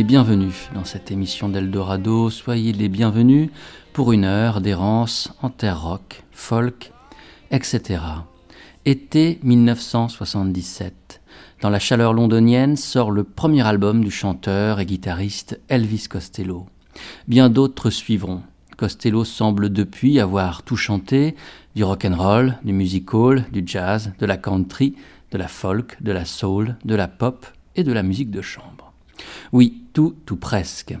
Les bienvenus dans cette émission d'Eldorado, soyez les bienvenus pour une heure d'errance en terre rock, folk, etc. Été 1977. Dans la chaleur londonienne sort le premier album du chanteur et guitariste Elvis Costello. Bien d'autres suivront. Costello semble depuis avoir tout chanté, du rock and roll, du music hall, du jazz, de la country, de la folk, de la soul, de la pop et de la musique de chambre. Oui, tout, tout presque.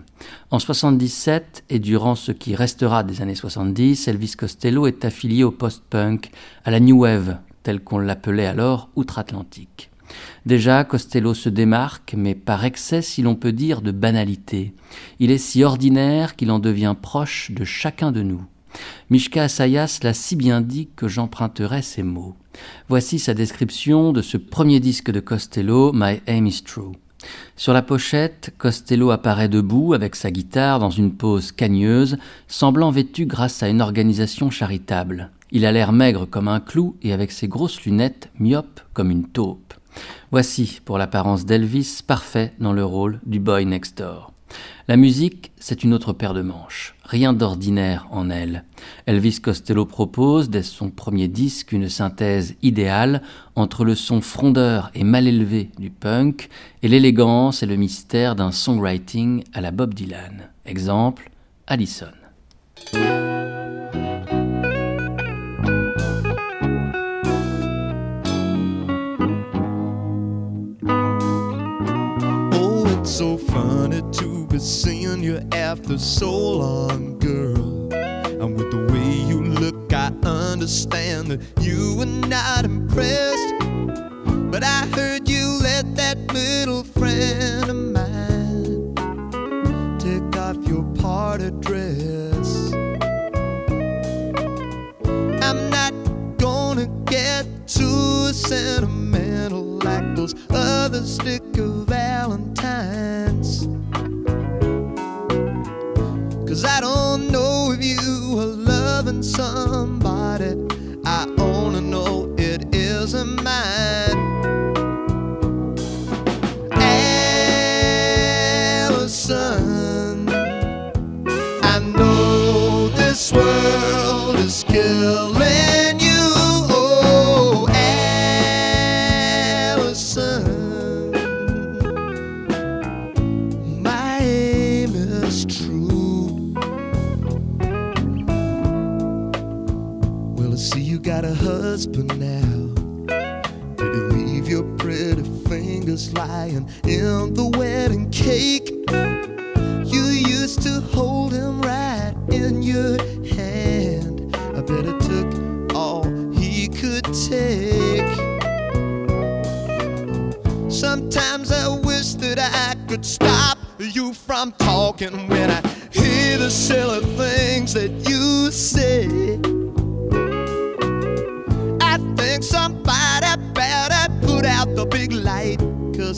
En 77 et durant ce qui restera des années 70, Elvis Costello est affilié au post-punk, à la new wave, telle qu'on l'appelait alors outre-Atlantique. Déjà, Costello se démarque, mais par excès, si l'on peut dire, de banalité. Il est si ordinaire qu'il en devient proche de chacun de nous. Mishka Asayas l'a si bien dit que j'emprunterai ces mots. Voici sa description de ce premier disque de Costello, My Aim is True. Sur la pochette, Costello apparaît debout avec sa guitare dans une pose cagneuse, semblant vêtu grâce à une organisation charitable. Il a l'air maigre comme un clou et avec ses grosses lunettes myope comme une taupe. Voici, pour l'apparence d'Elvis, parfait dans le rôle du boy next door. La musique, c'est une autre paire de manches. Rien d'ordinaire en elle. Elvis Costello propose, dès son premier disque, une synthèse idéale entre le son frondeur et mal élevé du punk et l'élégance et le mystère d'un songwriting à la Bob Dylan. Exemple, Allison. To be seeing you after so long, girl. And with the way you look, I understand that you were not impressed. But I heard you let that little friend of mine take off your party dress. I'm not gonna get too sentimental like those other sticker valentines. Somebody. I only know it isn't mine. Allison, I know this world is killing lying in the wedding cake? You used to hold him right in your hand. I bet it took all he could take. Sometimes I wish that I could stop you from talking when I hear the silly things that you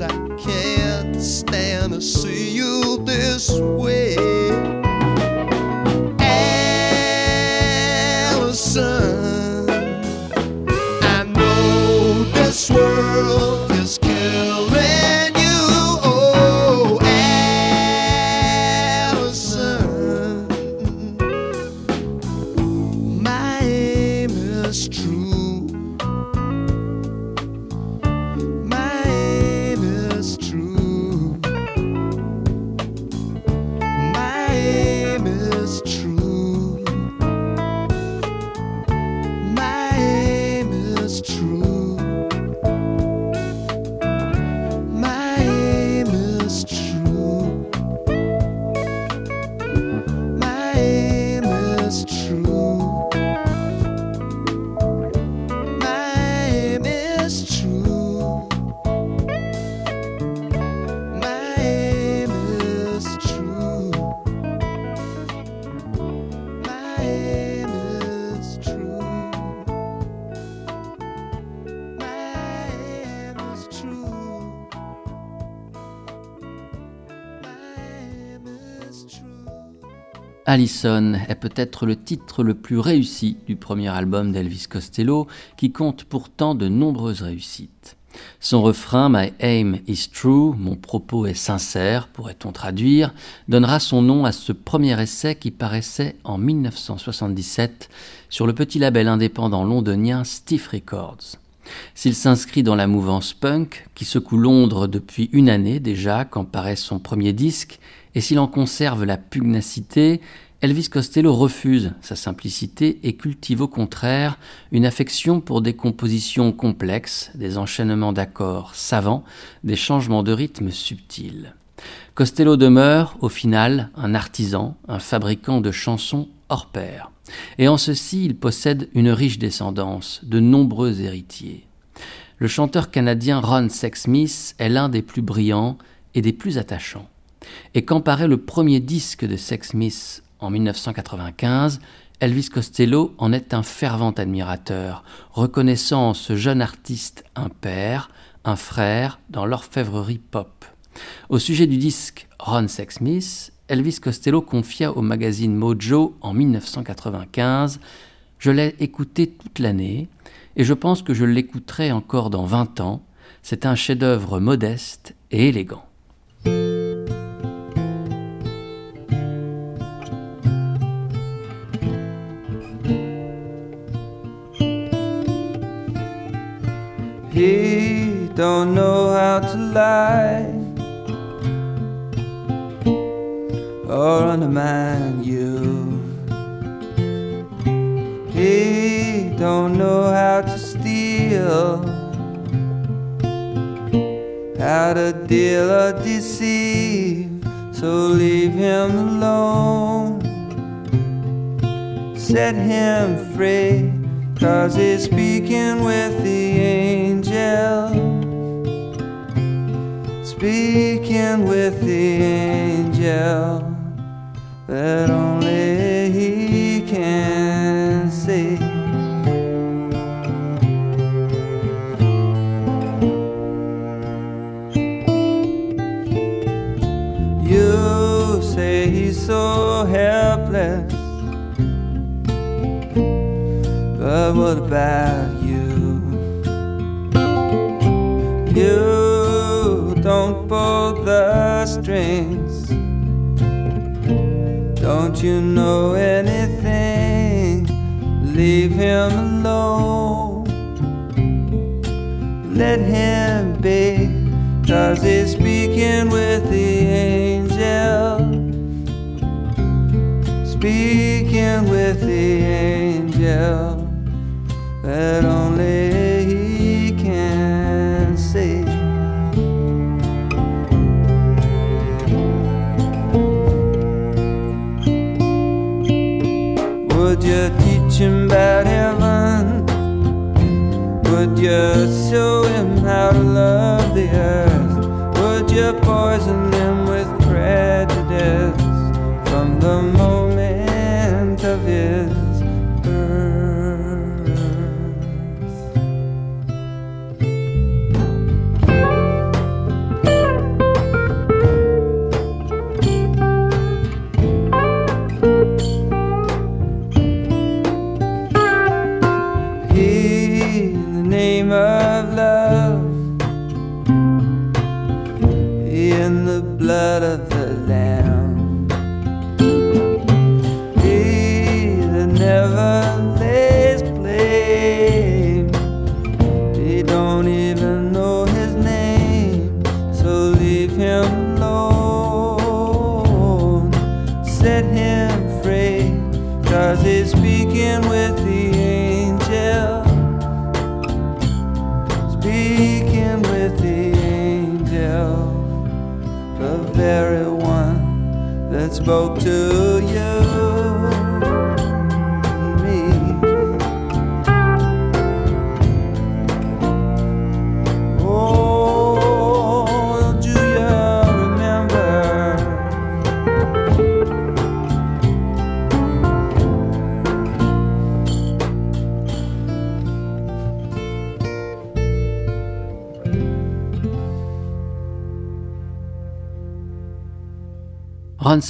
I can't stand to see you this way. Allison est peut-être le titre le plus réussi du premier album d'Elvis Costello, qui compte pourtant de nombreuses réussites. Son refrain My aim is true, mon propos est sincère, pourrait-on traduire, donnera son nom à ce premier essai qui paraissait en 1977 sur le petit label indépendant londonien Stiff Records. S'il s'inscrit dans la mouvance punk, qui secoue Londres depuis une année déjà quand paraît son premier disque, et s'il en conserve la pugnacité, Elvis Costello refuse sa simplicité et cultive au contraire une affection pour des compositions complexes, des enchaînements d'accords savants, des changements de rythme subtils. Costello demeure, au final, un artisan, un fabricant de chansons hors pair. Et en ceci, il possède une riche descendance, de nombreux héritiers. Le chanteur canadien Ron Sexsmith est l'un des plus brillants et des plus attachants. Et quand paraît le premier disque de Sexsmith en 1995, Elvis Costello en est un fervent admirateur, reconnaissant ce jeune artiste un père, un frère dans l'orfèvrerie pop. Au sujet du disque Ron Sexsmith, Elvis Costello confia au magazine Mojo en 1995 Je l'ai écouté toute l'année et je pense que je l'écouterai encore dans 20 ans. C'est un chef-d'œuvre modeste et élégant. Don't know how to lie or undermine you. He don't know how to steal, how to deal or deceive. So leave him alone, set him free. Cause he's speaking with the angel. Speaking with the angel that only he can see. You say he's so helpless. But what about you? You strings. Don't you know anything? Leave him alone. Let him be, cause he's speaking with the angel. Speaking with the angel that about heaven? Would you show him how to love the earth? Would you poison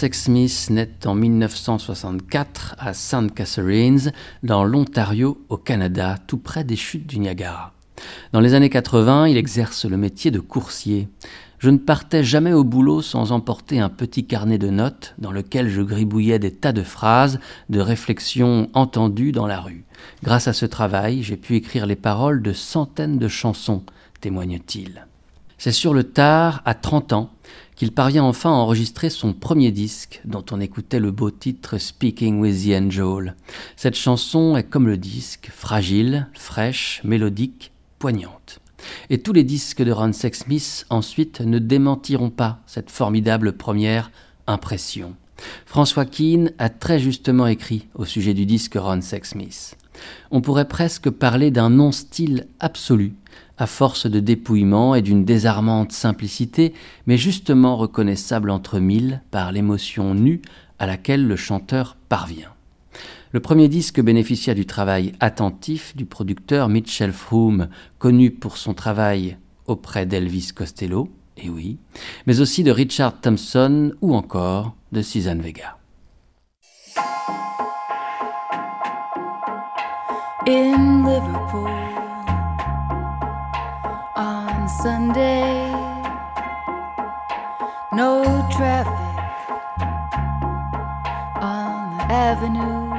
Sexsmith naît en 1964 à St. Catharines, dans l'Ontario, au Canada, tout près des chutes du Niagara. Dans les années 80, il exerce le métier de coursier. Je ne partais jamais au boulot sans emporter un petit carnet de notes dans lequel je gribouillais des tas de phrases, de réflexions entendues dans la rue. Grâce à ce travail, j'ai pu écrire les paroles de centaines de chansons, témoigne-t-il. C'est sur le tard, à 30 ans, qu'il parvient enfin à enregistrer son premier disque, dont on écoutait le beau titre Speaking with the Angel. Cette chanson est comme le disque, fragile, fraîche, mélodique, poignante. Et tous les disques de Ron Sexsmith ensuite ne démentiront pas cette formidable première impression. François Keane a très justement écrit au sujet du disque Ron Sexsmith. On pourrait presque parler d'un non-style absolu, à force de dépouillement et d'une désarmante simplicité, mais justement reconnaissable entre mille par l'émotion nue à laquelle le chanteur parvient. Le premier disque bénéficia du travail attentif du producteur Mitchell Froome, connu pour son travail auprès d'Elvis Costello, et oui, mais aussi de Richard Thompson ou encore de Suzanne Vega. Sunday, no traffic on the avenue.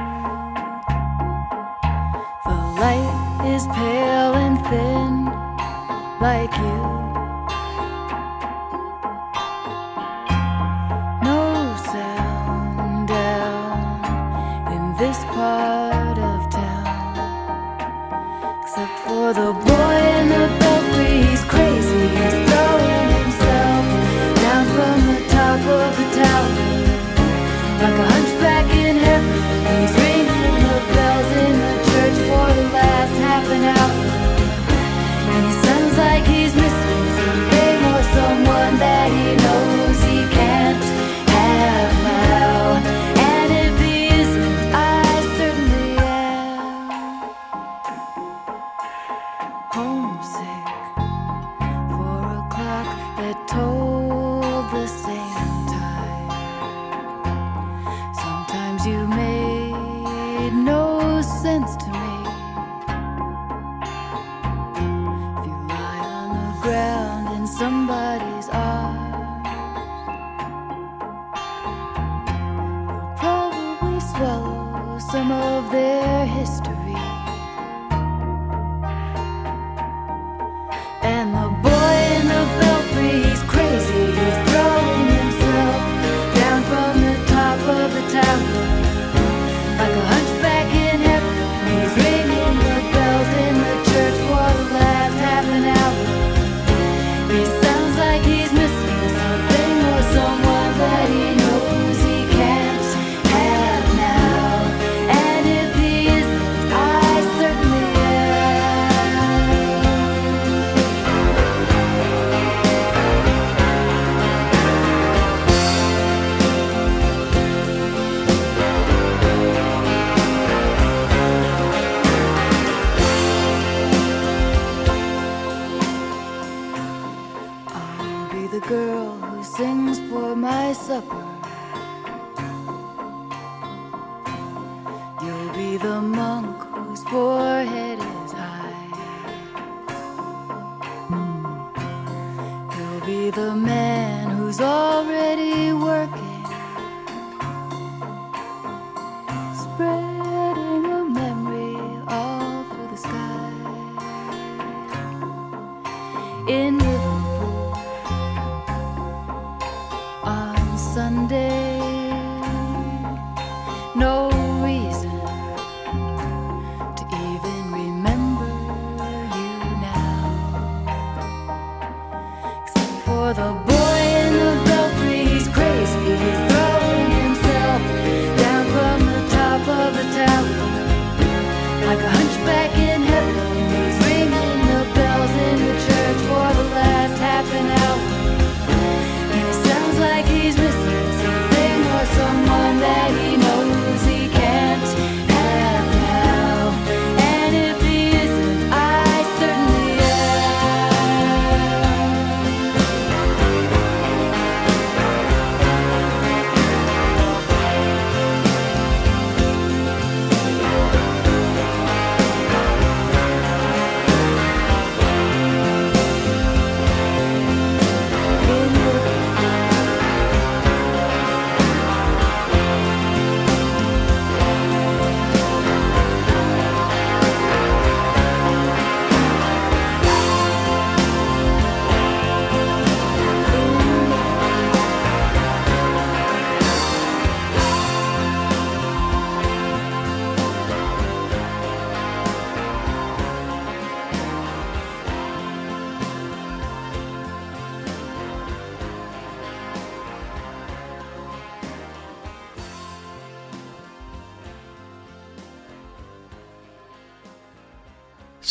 The light is pale and thin, like you. Like a the monk whose forehead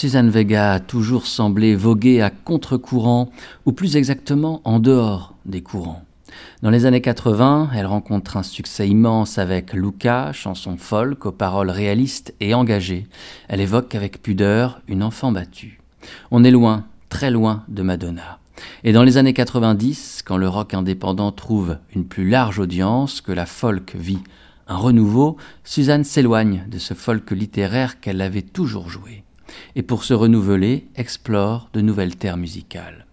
Suzanne Vega a toujours semblé voguer à contre-courant, ou plus exactement en dehors des courants. Dans les années 80, elle rencontre un succès immense avec Luca, chanson folk aux paroles réalistes et engagées. Elle évoque avec pudeur une enfant battue. On est loin, très loin de Madonna. Et dans les années 90, quand le rock indépendant trouve une plus large audience, que la folk vit un renouveau, Suzanne s'éloigne de ce folk littéraire qu'elle avait toujours joué. Et pour se renouveler, explore de nouvelles terres musicales.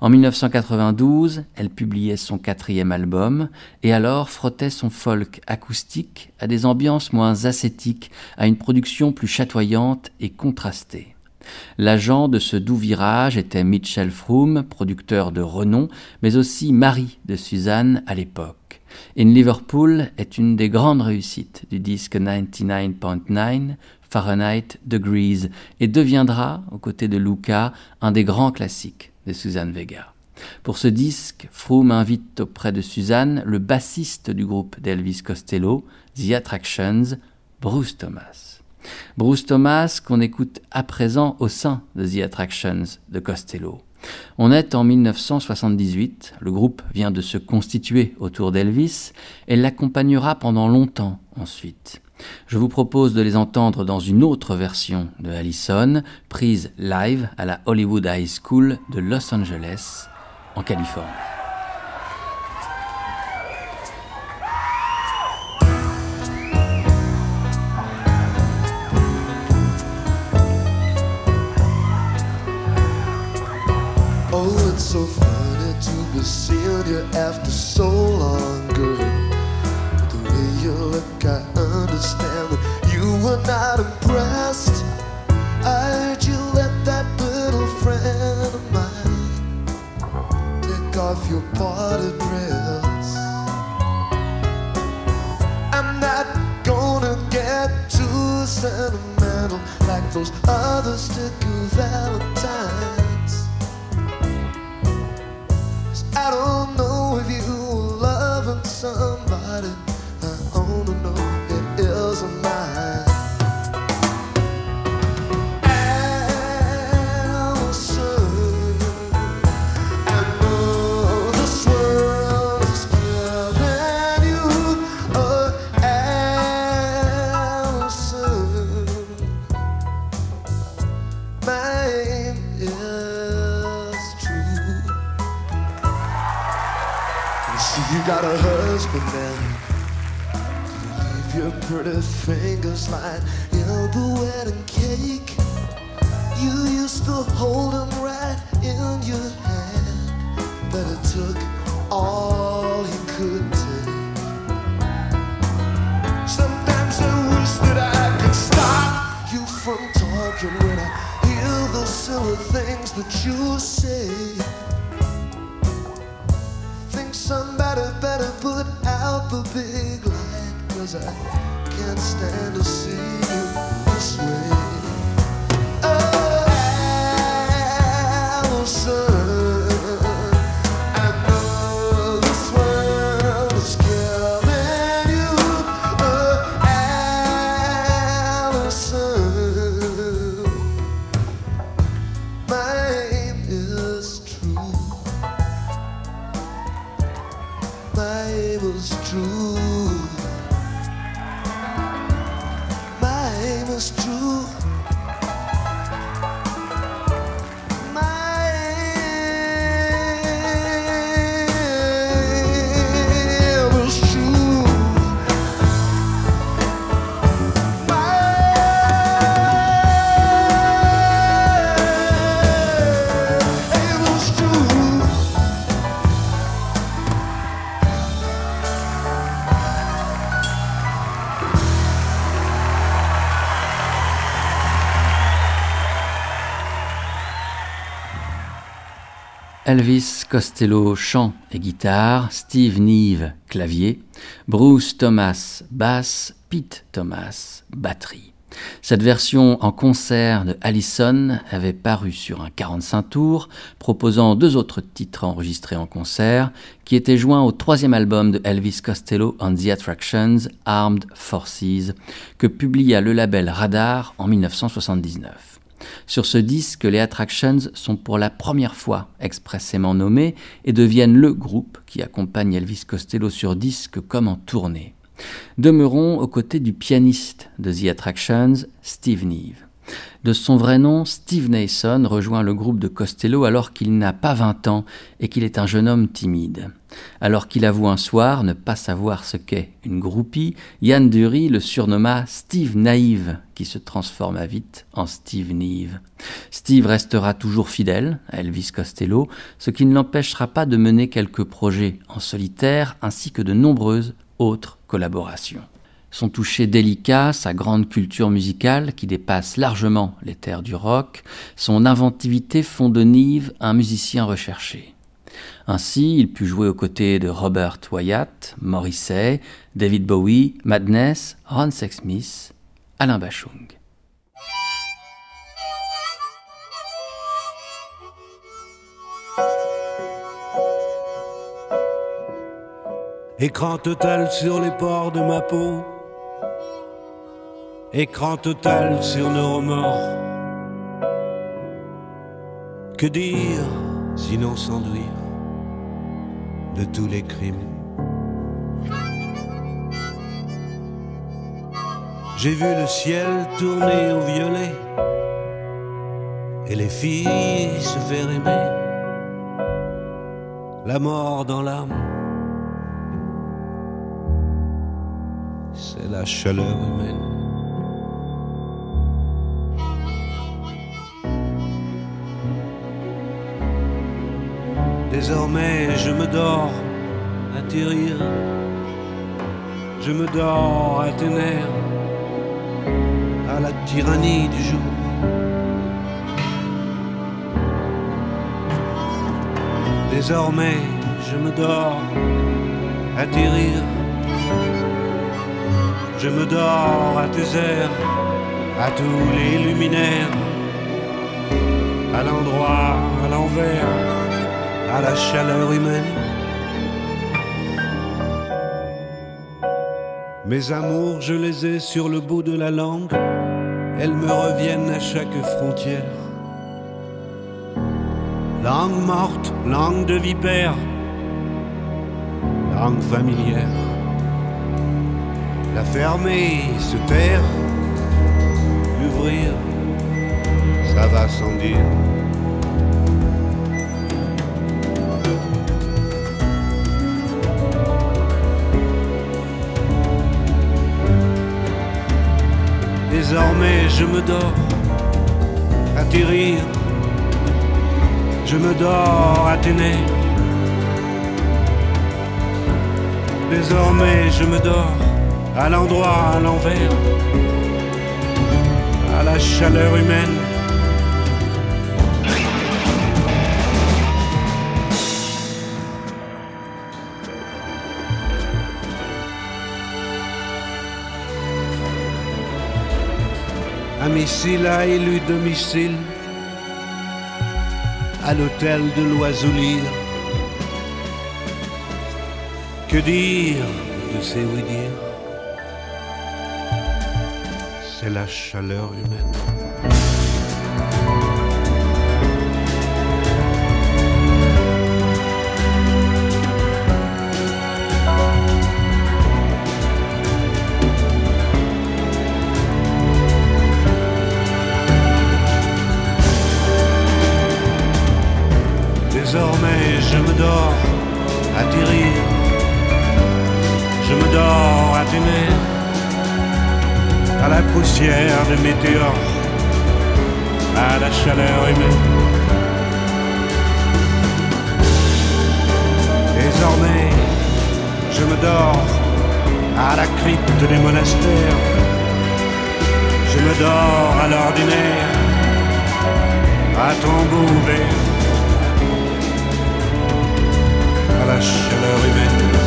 En 1992, elle publiait son quatrième album et alors frottait son folk acoustique à des ambiances moins ascétiques, à une production plus chatoyante et contrastée. L'agent de ce doux virage était Mitchell Froome, producteur de renom, mais aussi mari de Suzanne à l'époque. In Liverpool est une des grandes réussites du disque 99.9 Fahrenheit Degrees et deviendra, aux côtés de Luca, un des grands classiques de Suzanne Vega. Pour ce disque, Froome invite auprès de Suzanne le bassiste du groupe d'Elvis Costello, The Attractions, Bruce Thomas. Bruce Thomas qu'on écoute à présent au sein de The Attractions de Costello. On est en 1978, le groupe vient de se constituer autour d'Elvis et l'accompagnera pendant longtemps ensuite. Je vous propose de les entendre dans une autre version de Allison, prise live à la Hollywood High School de Los Angeles, en Californie. Talking when I hear those silly things that you say. Think somebody better put out the big light Cause I can't stand to see you this way Elvis Costello chant et guitare, Steve Neve clavier, Bruce Thomas basse, Pete Thomas batterie. Cette version en concert de Allison avait paru sur un 45 tours, proposant deux autres titres enregistrés en concert, qui étaient joints au troisième album de Elvis Costello on the Attractions, Armed Forces, que publia le label Radar en 1979. Sur ce disque, les Attractions sont pour la première fois expressément nommés et deviennent le groupe qui accompagne Elvis Costello sur disque comme en tournée. Demeurons aux côtés du pianiste de The Attractions, Steve Neve. De son vrai nom, Steve Nason rejoint le groupe de Costello alors qu'il n'a pas 20 ans et qu'il est un jeune homme timide. Alors qu'il avoue un soir ne pas savoir ce qu'est une groupie, Yann Dury le surnomma Steve Naïve, qui se transforma vite en Steve Neve. Steve restera toujours fidèle à Elvis Costello, ce qui ne l'empêchera pas de mener quelques projets en solitaire ainsi que de nombreuses autres collaborations. Son toucher délicat, sa grande culture musicale qui dépasse largement les terres du rock, son inventivité font de Nive un musicien recherché. Ainsi, il put jouer aux côtés de Robert Wyatt, Morrissey, David Bowie, Madness, Ron Sexsmith, Alain Bachung. Écran total sur les pores de ma peau? Écran total sur nos remords? Que dire sinon s'enduire de tous les crimes J'ai vu le ciel tourner au violet et les filles se faire aimer. La mort dans l'âme c'est la chaleur humaine. Désormais, je me dors à atterrir. Je me dors à ténèbres, à la tyrannie du jour. Désormais, je me dors à atterrir. Je me dors à tes airs, à tous les luminaires, à l'endroit, à l'envers, à la chaleur humaine. Mes amours, je les ai sur le bout de la langue, elles me reviennent à chaque frontière. Langue morte, langue de vipère, langue familière la fermer, se taire, l'ouvrir, ça va sans dire. Désormais je me dors, atterrir, je me dors à Désormais je me dors à l'endroit, à l'envers, à la chaleur humaine. Un missile a élu domicile à l'hôtel de l'Oiseau-Lire. Que dire de ces oui dire c'est la chaleur humaine. Je me dors à tirer, je me dors à tenir à la poussière de météores, à la chaleur humaine. Désormais, je me dors à la crypte des monastères, je me dors à l'ordinaire, à tombeau ouvert, la chaleur humaine.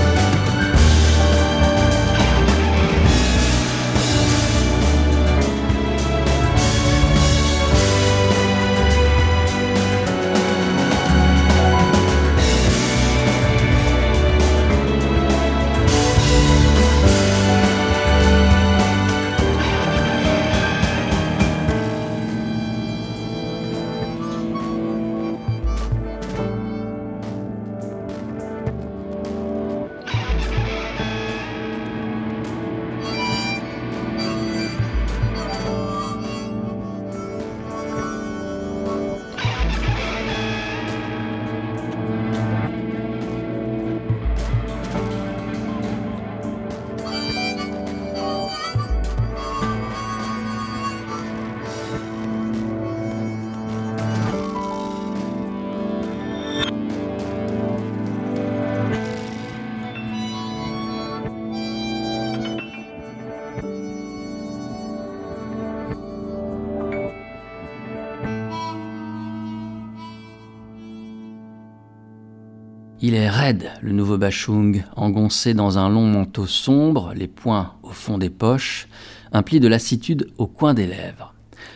Il est raide, le nouveau Bachung, engoncé dans un long manteau sombre, les poings au fond des poches, un pli de lassitude au coin des lèvres.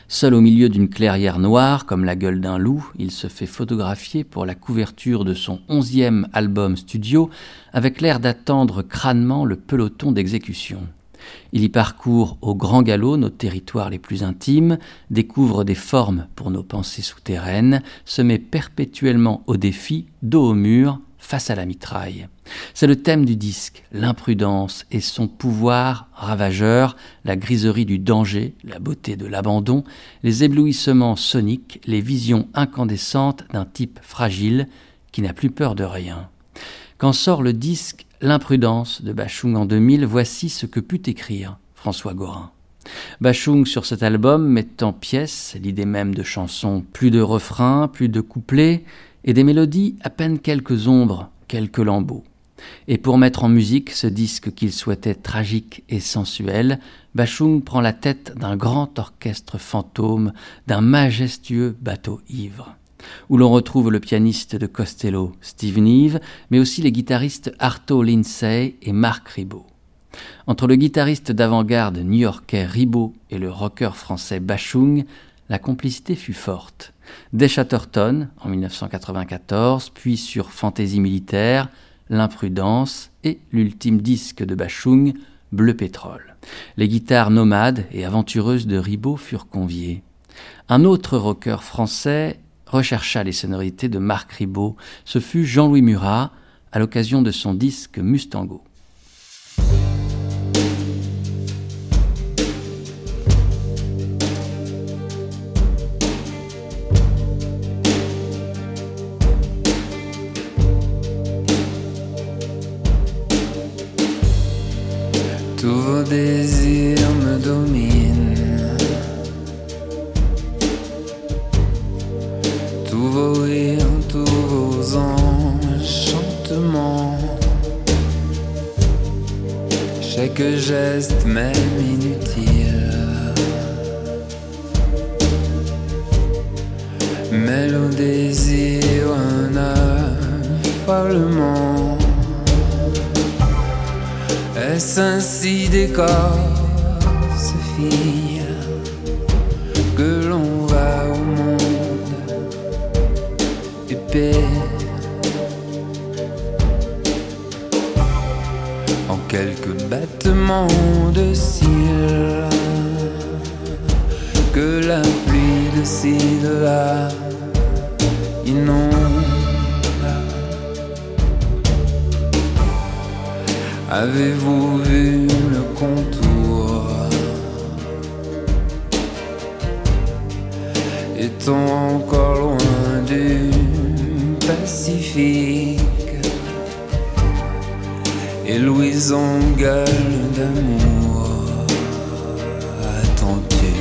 Seul au milieu d'une clairière noire, comme la gueule d'un loup, il se fait photographier pour la couverture de son onzième album studio, avec l'air d'attendre crânement le peloton d'exécution. Il y parcourt au grand galop nos territoires les plus intimes, découvre des formes pour nos pensées souterraines, se met perpétuellement au défi, dos au mur, face à la mitraille. C'est le thème du disque, l'imprudence et son pouvoir ravageur, la griserie du danger, la beauté de l'abandon, les éblouissements soniques, les visions incandescentes d'un type fragile qui n'a plus peur de rien. Quand sort le disque L'imprudence de Bachung en 2000, voici ce que put écrire François Gorin. Bachung sur cet album met en pièce l'idée même de chansons, plus de refrains, plus de couplets, et des mélodies à peine quelques ombres, quelques lambeaux. Et pour mettre en musique ce disque qu'il souhaitait tragique et sensuel, Bachung prend la tête d'un grand orchestre fantôme, d'un majestueux bateau ivre, où l'on retrouve le pianiste de Costello, Steve Neve, mais aussi les guitaristes Arto Lindsay et Marc Ribot. Entre le guitariste d'avant-garde new-yorkais Ribot et le rocker français Bachung, la complicité fut forte. Dès Chatterton, en 1994, puis sur Fantaisie militaire, L'imprudence et l'ultime disque de Bachung, Bleu pétrole. Les guitares nomades et aventureuses de Ribot furent conviées. Un autre rocker français rechercha les sonorités de Marc Ribot. Ce fut Jean-Louis Murat à l'occasion de son disque Mustango. Désirs me dominent. Tous vos rires, tous vos enchantements. Chaque geste, même inutile. Mêle au désir un affolement. Est-ce ainsi des corps, fille, que l'on va au monde épais? En quelques battements de cils que la pluie de ci de là inonde. Avez-vous vu le contour? Est-on encore loin du Pacifique? Et Louise en d'amour Attends-tu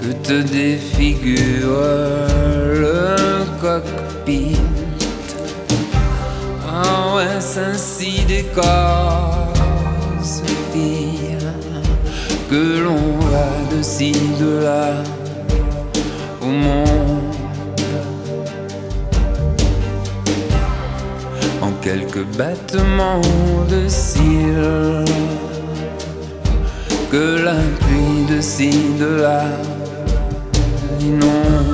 que te défigure le cockpit? Ouais, c'est ainsi des corps, que l'on va de ci, de là, au monde. En quelques battements de cils, que la pluie de ci, de là, inonde.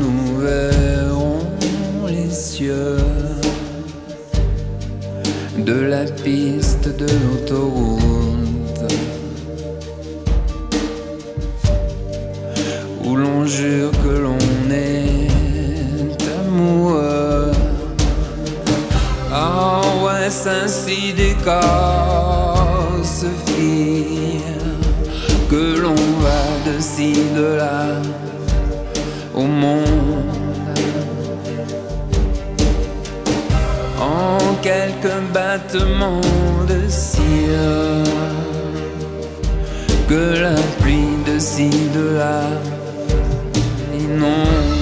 Nous verrons les cieux. De la piste de l'autoroute. Où l'on jure que l'on est amoureux. Ah ouais, ainsi des corps se que l'on va de ci, de là au monde en quelques battements de cire que la pluie de ci, de là inonde.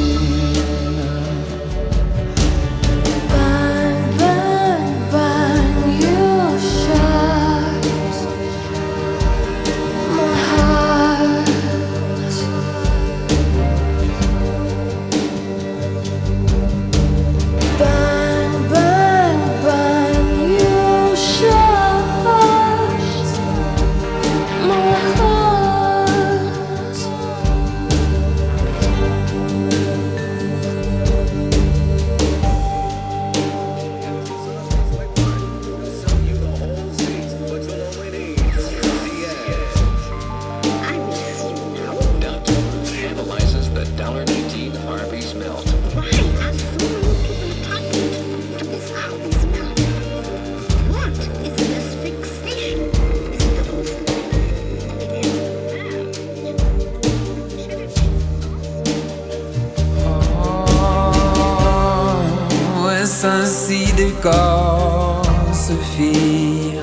ainsi des corps se firent,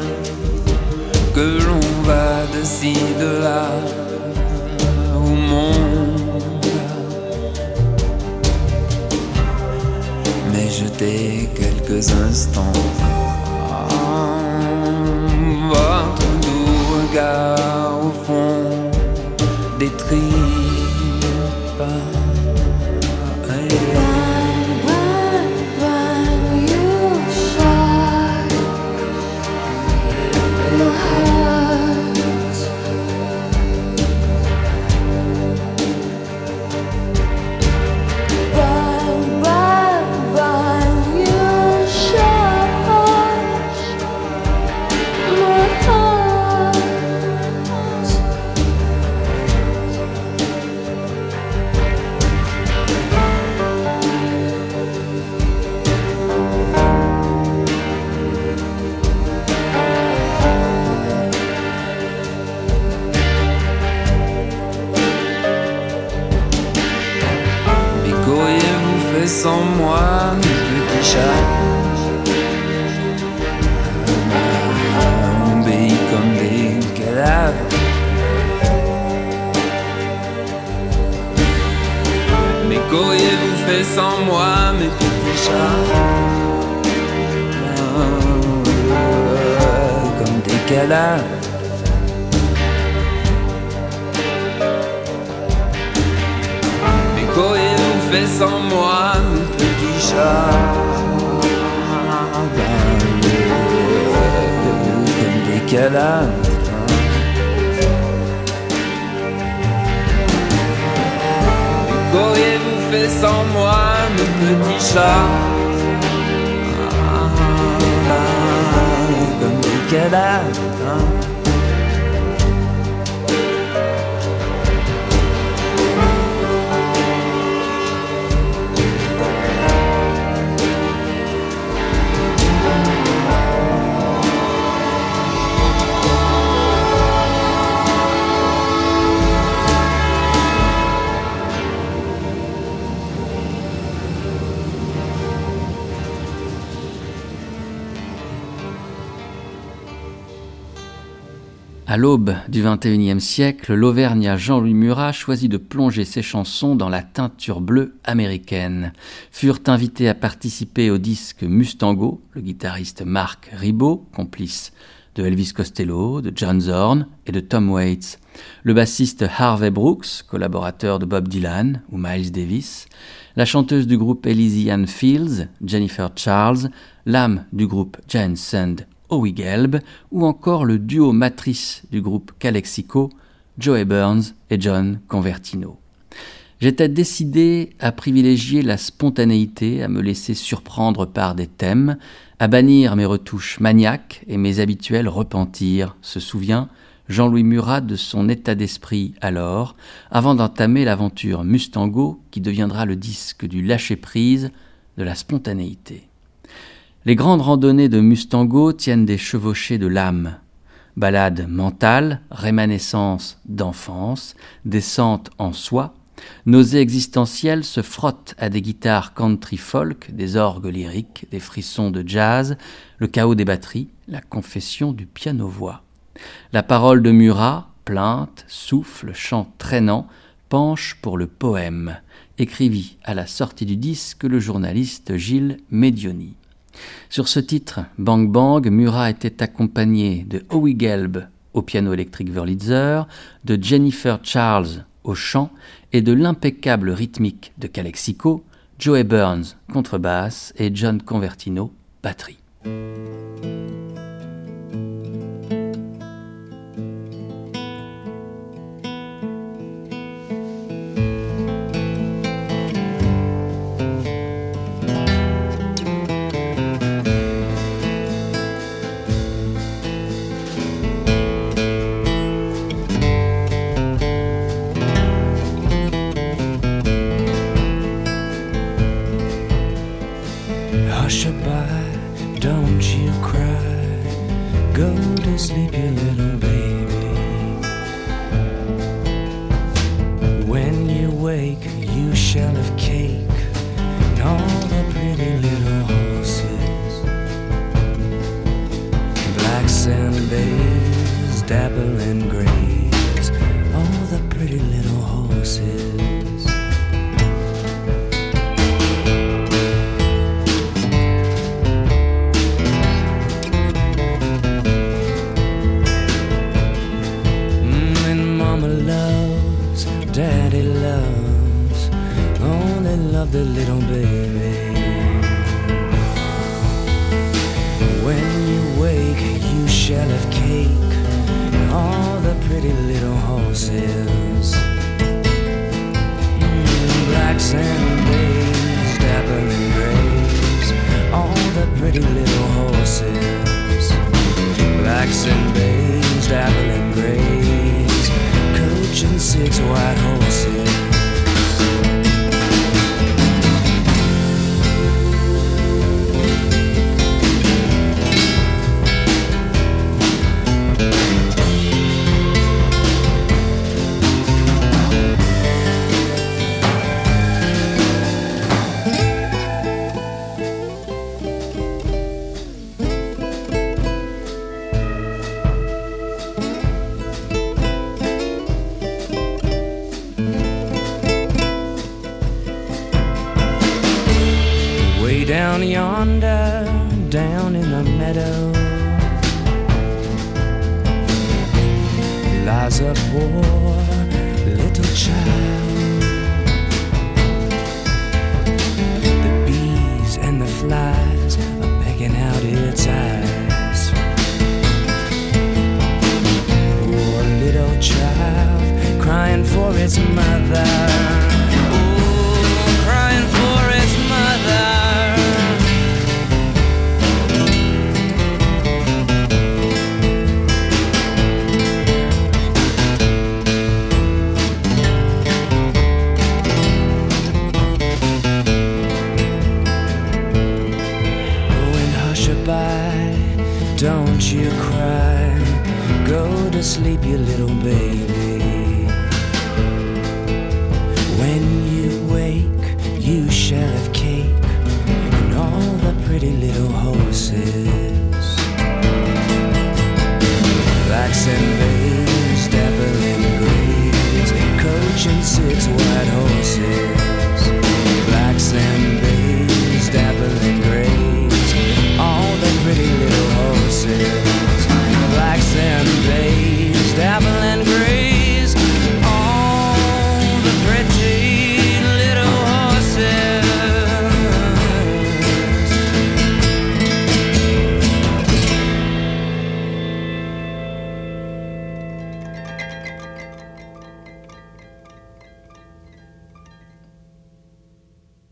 que l'on va de ci, de là au monde. Mais jetez quelques instants votre doux regard au fond des tristes. violent. L'écho, il nous fait sans moi un petit chat. Comme des Qu'auriez-vous fait sans moi, mon petit chat get out. Huh? À l'aube du XXIe siècle, l'Auvergnat Jean-Louis Murat choisit de plonger ses chansons dans la teinture bleue américaine. Furent invités à participer au disque Mustango, le guitariste Mark Ribot, complice de Elvis Costello, de John Zorn et de Tom Waits, le bassiste Harvey Brooks, collaborateur de Bob Dylan ou Miles Davis, la chanteuse du groupe Elysian Fields, Jennifer Charles, l'âme du groupe Giant Sand Ou encore le duo matrice du groupe Calexico, Joey Burns et John Convertino. J'étais décidé à privilégier la spontanéité, à me laisser surprendre par des thèmes, à bannir mes retouches maniaques et mes habituels repentirs, se souvient Jean-Louis Murat de son état d'esprit alors, avant d'entamer l'aventure Mustango qui deviendra le disque du lâcher-prise, de la spontanéité. Les grandes randonnées de Mustango tiennent des chevauchées de l'âme. Balade mentale, rémanescence d'enfance, descente en soi, nausées existentielles se frottent à des guitares country folk, des orgues lyriques, des frissons de jazz, le chaos des batteries, la confession du piano-voix. La parole de Murat, plainte, souffle, chant traînant, penche pour le poème, écrivit à la sortie du disque le journaliste Gilles Medioni. Sur ce titre, Bang Bang, Murat était accompagné de Howie Gelb au piano électrique Wurlitzer, de Jennifer Charles au chant et de l'impeccable rythmique de Calexico, Joey Burns contrebasse et John Convertino batterie. faces.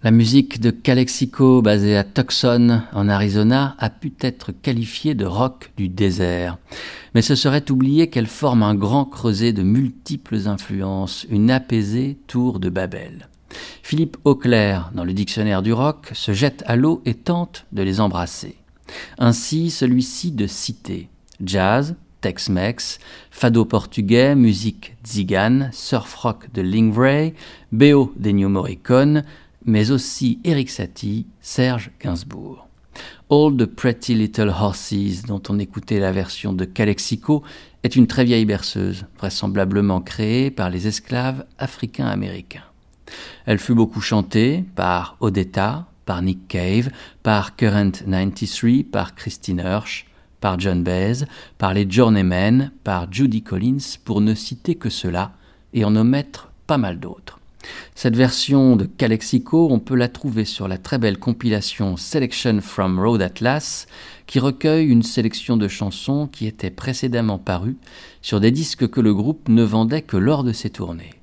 La musique de Calexico, basée à Tucson, en Arizona, a pu être qualifiée de rock du désert. Mais ce serait oublier qu'elle forme un grand creuset de multiples influences, une apaisée tour de Babel. Philippe Auclair, dans le dictionnaire du rock, se jette à l'eau et tente de les embrasser. Ainsi celui-ci de citer jazz, Tex-Mex, fado portugais, musique tzigane, surf rock de Lingray, BO d'Ennio Morricone, mais aussi Eric Satie, Serge Gainsbourg. All the Pretty Little Horses, dont on écoutait la version de Calexico, est une très vieille berceuse, vraisemblablement créée par les esclaves africains-américains. Elle fut beaucoup chantée par Odetta, par Nick Cave, par Current 93, par Christine Hirsch, par John Baez, par les Journeymen, par Judy Collins, pour ne citer que cela, et en omettre pas mal d'autres. Cette version de Calexico, on peut la trouver sur la très belle compilation Selection from Road Atlas, qui recueille une sélection de chansons qui étaient précédemment parues sur des disques que le groupe ne vendait que lors de ses tournées.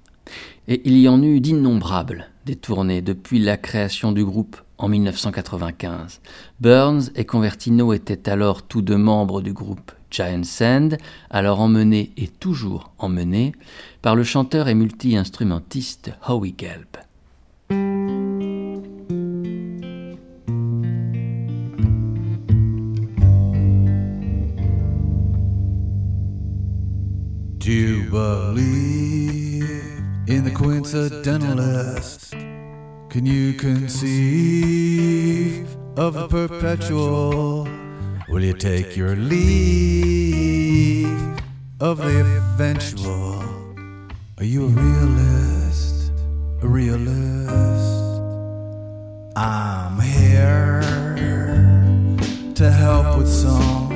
Et il y en eut d'innombrables des tournées depuis la création du groupe en 1995. Burns et Convertino étaient alors tous deux membres du groupe Giant Sand, alors emmené et toujours emmené par le chanteur et multi-instrumentiste Howie Gelb. Do you believe in the coincidentalist? Can you conceive of the perpetual? Will you take your leave of the eventual? Are you a realist? A realist? I'm here to help with song.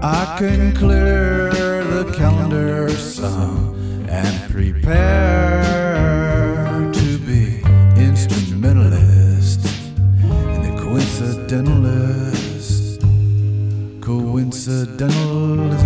I can clear the calendar some and prepare to be instrumentalist in the coincidentalist coincidentalism.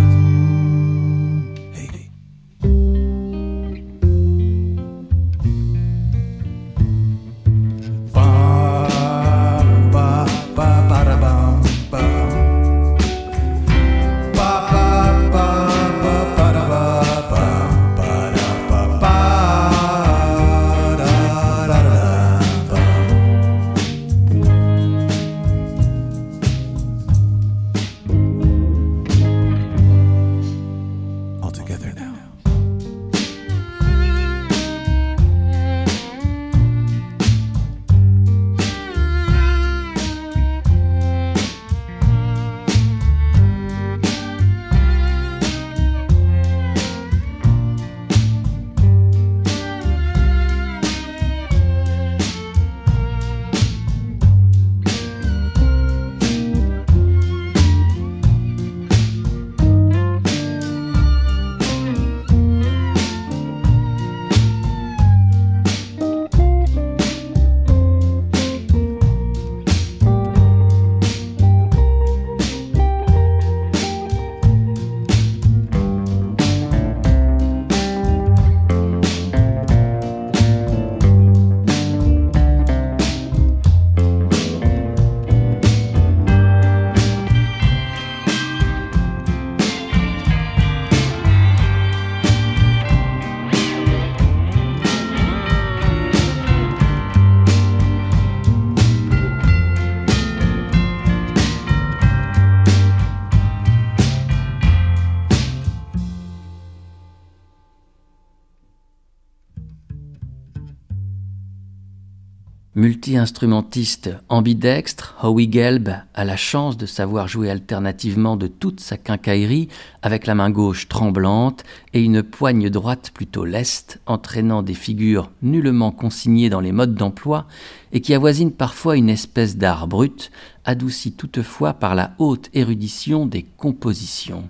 Multi-instrumentiste ambidextre, Howie Gelb a la chance de savoir jouer alternativement de toute sa quincaillerie avec la main gauche tremblante et une poigne droite plutôt leste, entraînant des figures nullement consignées dans les modes d'emploi et qui avoisinent parfois une espèce d'art brut, adouci toutefois par la haute érudition des compositions.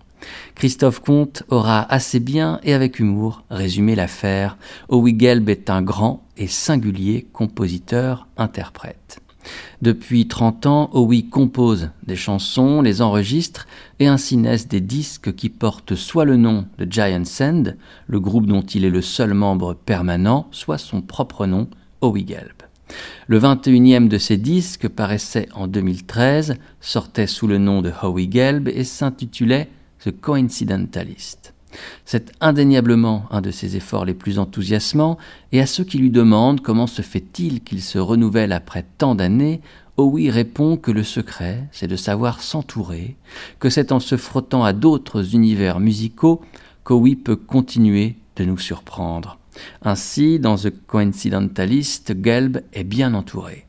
Christophe Comte aura assez bien et avec humour résumé l'affaire. Howie Gelb est un grand et singulier compositeur-interprète. Depuis 30 ans, Howie compose des chansons, les enregistre et ainsi naissent des disques qui portent soit le nom de Giant Sand, le groupe dont il est le seul membre permanent, soit son propre nom, Howie Gelb. Le 21e de ces disques paraissait en 2013, sortait sous le nom de Howie Gelb et s'intitulait The Coincidentalist. C'est indéniablement un de ses efforts les plus enthousiasmants, et à ceux qui lui demandent comment se fait-il qu'il se renouvelle après tant d'années, Howie répond que le secret, c'est de savoir s'entourer, que c'est en se frottant à d'autres univers musicaux qu'Howie peut continuer de nous surprendre. Ainsi, dans The Coincidentalist, Gelb est bien entouré.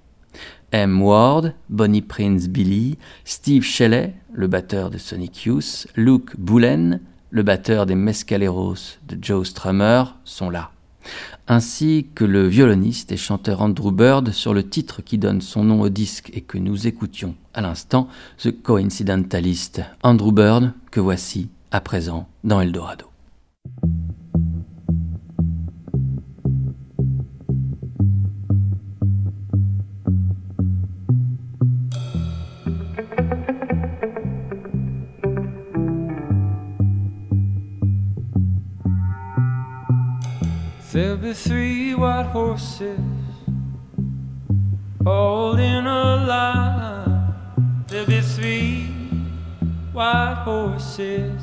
M. Ward, Bonnie Prince Billy, Steve Shelley, le batteur de Sonic Youth, Luke Boulen, le batteur des Mescaleros de Joe Strummer, sont là. Ainsi que le violoniste et chanteur Andrew Bird sur le titre qui donne son nom au disque et que nous écoutions à l'instant, The Coincidentalist. Andrew Bird, que voici à présent dans Eldorado. All in a line. There'll be three white horses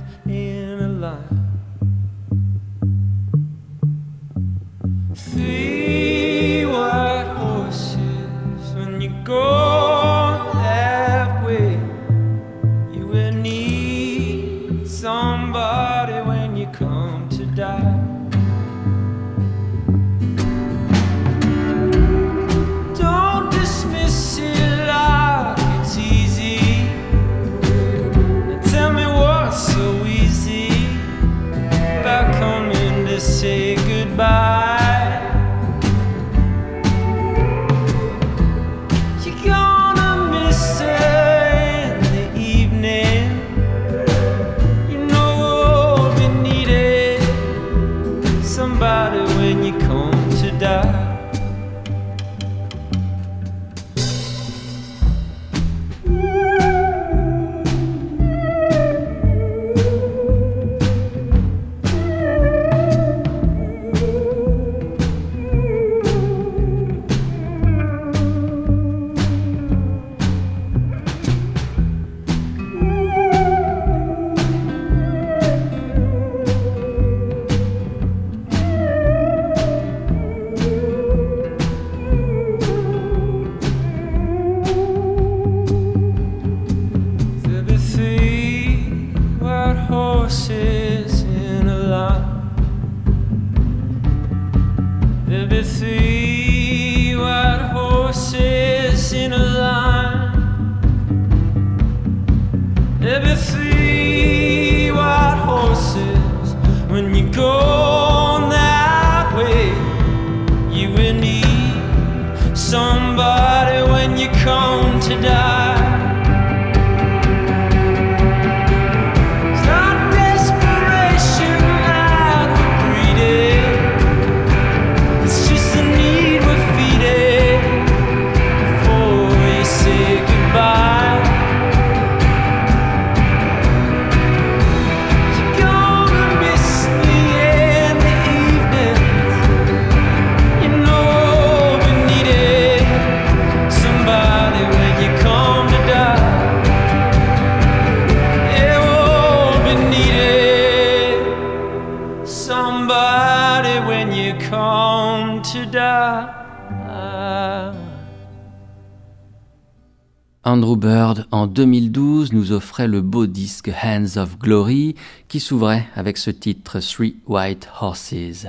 of Glory, qui s'ouvrait avec ce titre Three White Horses.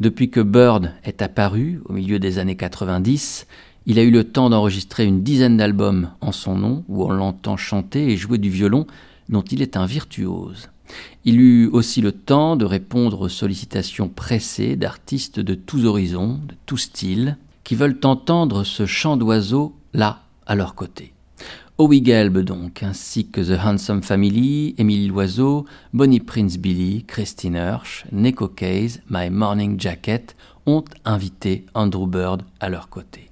Depuis que Bird est apparu, au milieu des années 90, il a eu le temps d'enregistrer une dizaine d'albums en son nom, où on l'entend chanter et jouer du violon, dont il est un virtuose. Il eut aussi le temps de répondre aux sollicitations pressées d'artistes de tous horizons, de tous styles, qui veulent entendre ce chant d'oiseau là, à leur côté. Howie Gelb donc, ainsi que The Handsome Family, Emily Loiseau, Bonnie Prince Billy, Christine Hirsch, Neko Case, My Morning Jacket ont invité Andrew Bird à leur côté.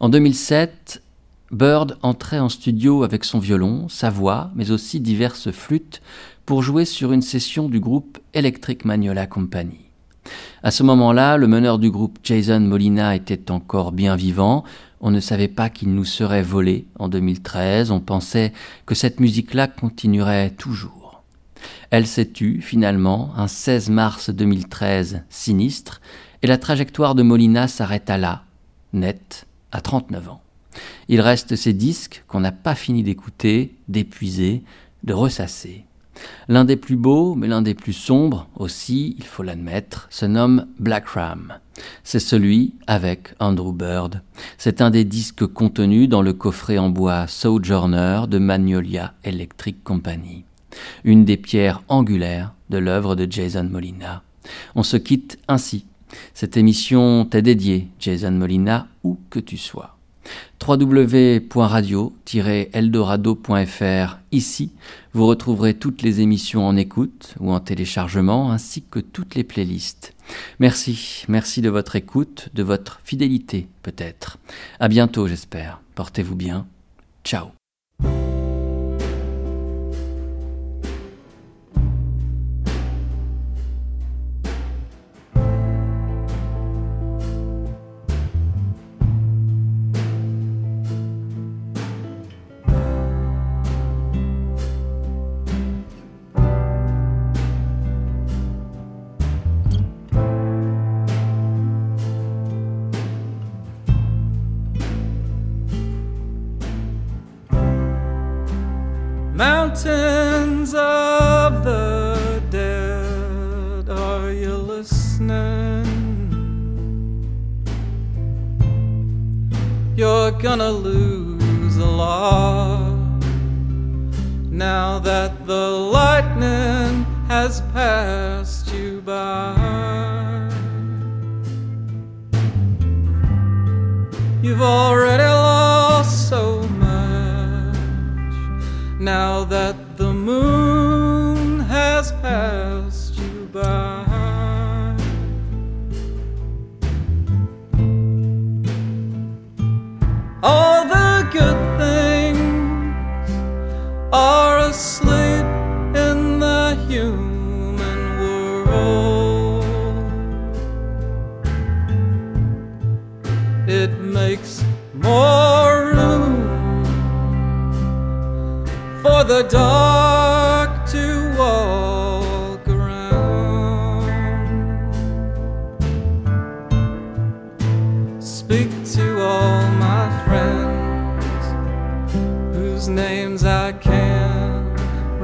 En 2007, Bird entrait en studio avec son violon, sa voix, mais aussi diverses flûtes pour jouer sur une session du groupe Electric Magnolia Company. À ce moment-là, le meneur du groupe Jason Molina était encore bien vivant. On ne savait pas qu'il nous serait volé en 2013. On pensait que cette musique-là continuerait toujours. Elle s'est tue finalement un 16 mars 2013 sinistre et la trajectoire de Molina s'arrêta là, nette, à 39 ans. Il reste ces disques qu'on n'a pas fini d'écouter, d'épuiser, de ressasser. L'un des plus beaux, mais l'un des plus sombres aussi, il faut l'admettre, se nomme Black Ram. C'est celui avec Andrew Bird. C'est un des disques contenus dans le coffret en bois Sojourner de Magnolia Electric Company. Une des pierres angulaires de l'œuvre de Jason Molina. On se quitte ainsi. Cette émission t'est dédiée, Jason Molina, où que tu sois www.radio-eldorado.fr. Ici, vous retrouverez toutes les émissions en écoute ou en téléchargement ainsi que toutes les playlists. Merci, merci de votre écoute, de votre fidélité peut-être. À bientôt, j'espère. Portez-vous bien. Ciao.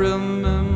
Remember